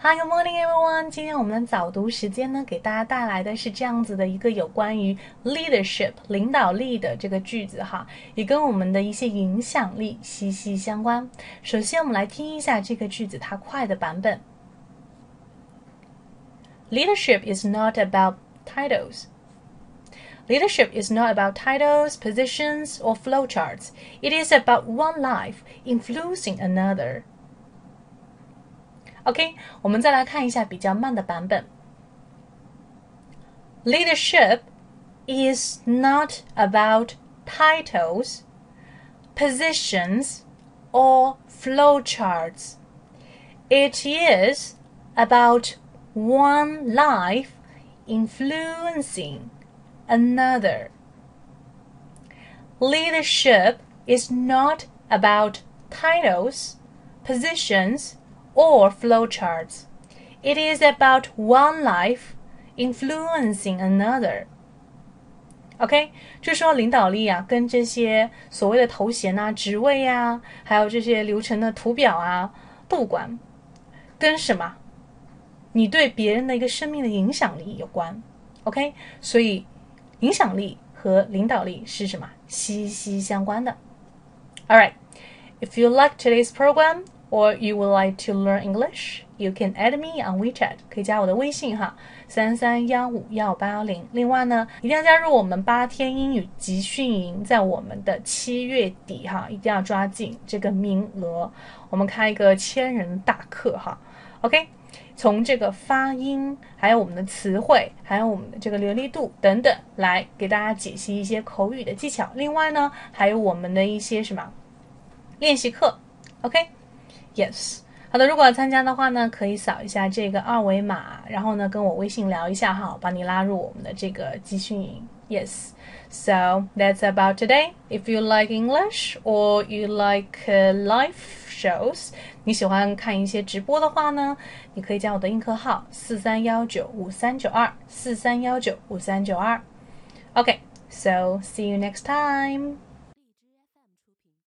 Hi, good morning, everyone. 今天我们的早读时间呢，给大家带来的是这样子的一个有关于 leadership 领导力的这个句子哈，也跟我们的一些影响力息息相关。首先，我们来听一下这个句子它快的版本。Leadership is not about titles. Leadership is not about titles, positions, or flowcharts. It is about one life influencing another. OK，我们再来看一下比较慢的版本。Leadership is not about titles, positions, or flowcharts. It is about one life influencing another. Leadership is not about titles, positions, or flowcharts. It is about one life influencing another. OK，就说领导力啊，跟这些所谓的头衔啊、职位啊，还有这些流程的图表啊，不管跟什么，你对别人的一个生命的影响力有关。OK，所以影响力和领导力是什么？息息相关的。All right, if you like today's program. Or you would like to learn English, you can add me on WeChat，可以加我的微信哈，三三幺五幺八幺零。另外呢，一定要加入我们八天英语集训营，在我们的七月底哈，一定要抓紧这个名额。我们开一个千人大课哈，OK，从这个发音，还有我们的词汇，还有我们的这个流利度等等，来给大家解析一些口语的技巧。另外呢，还有我们的一些什么练习课，OK。Yes，好的，如果要参加的话呢，可以扫一下这个二维码，然后呢跟我微信聊一下哈，把你拉入我们的这个集训营。Yes，so that's about today. If you like English or you like live shows，你喜欢看一些直播的话呢，你可以加我的映客号四三幺九五三九二四三幺九五三九二。OK，so see you next time.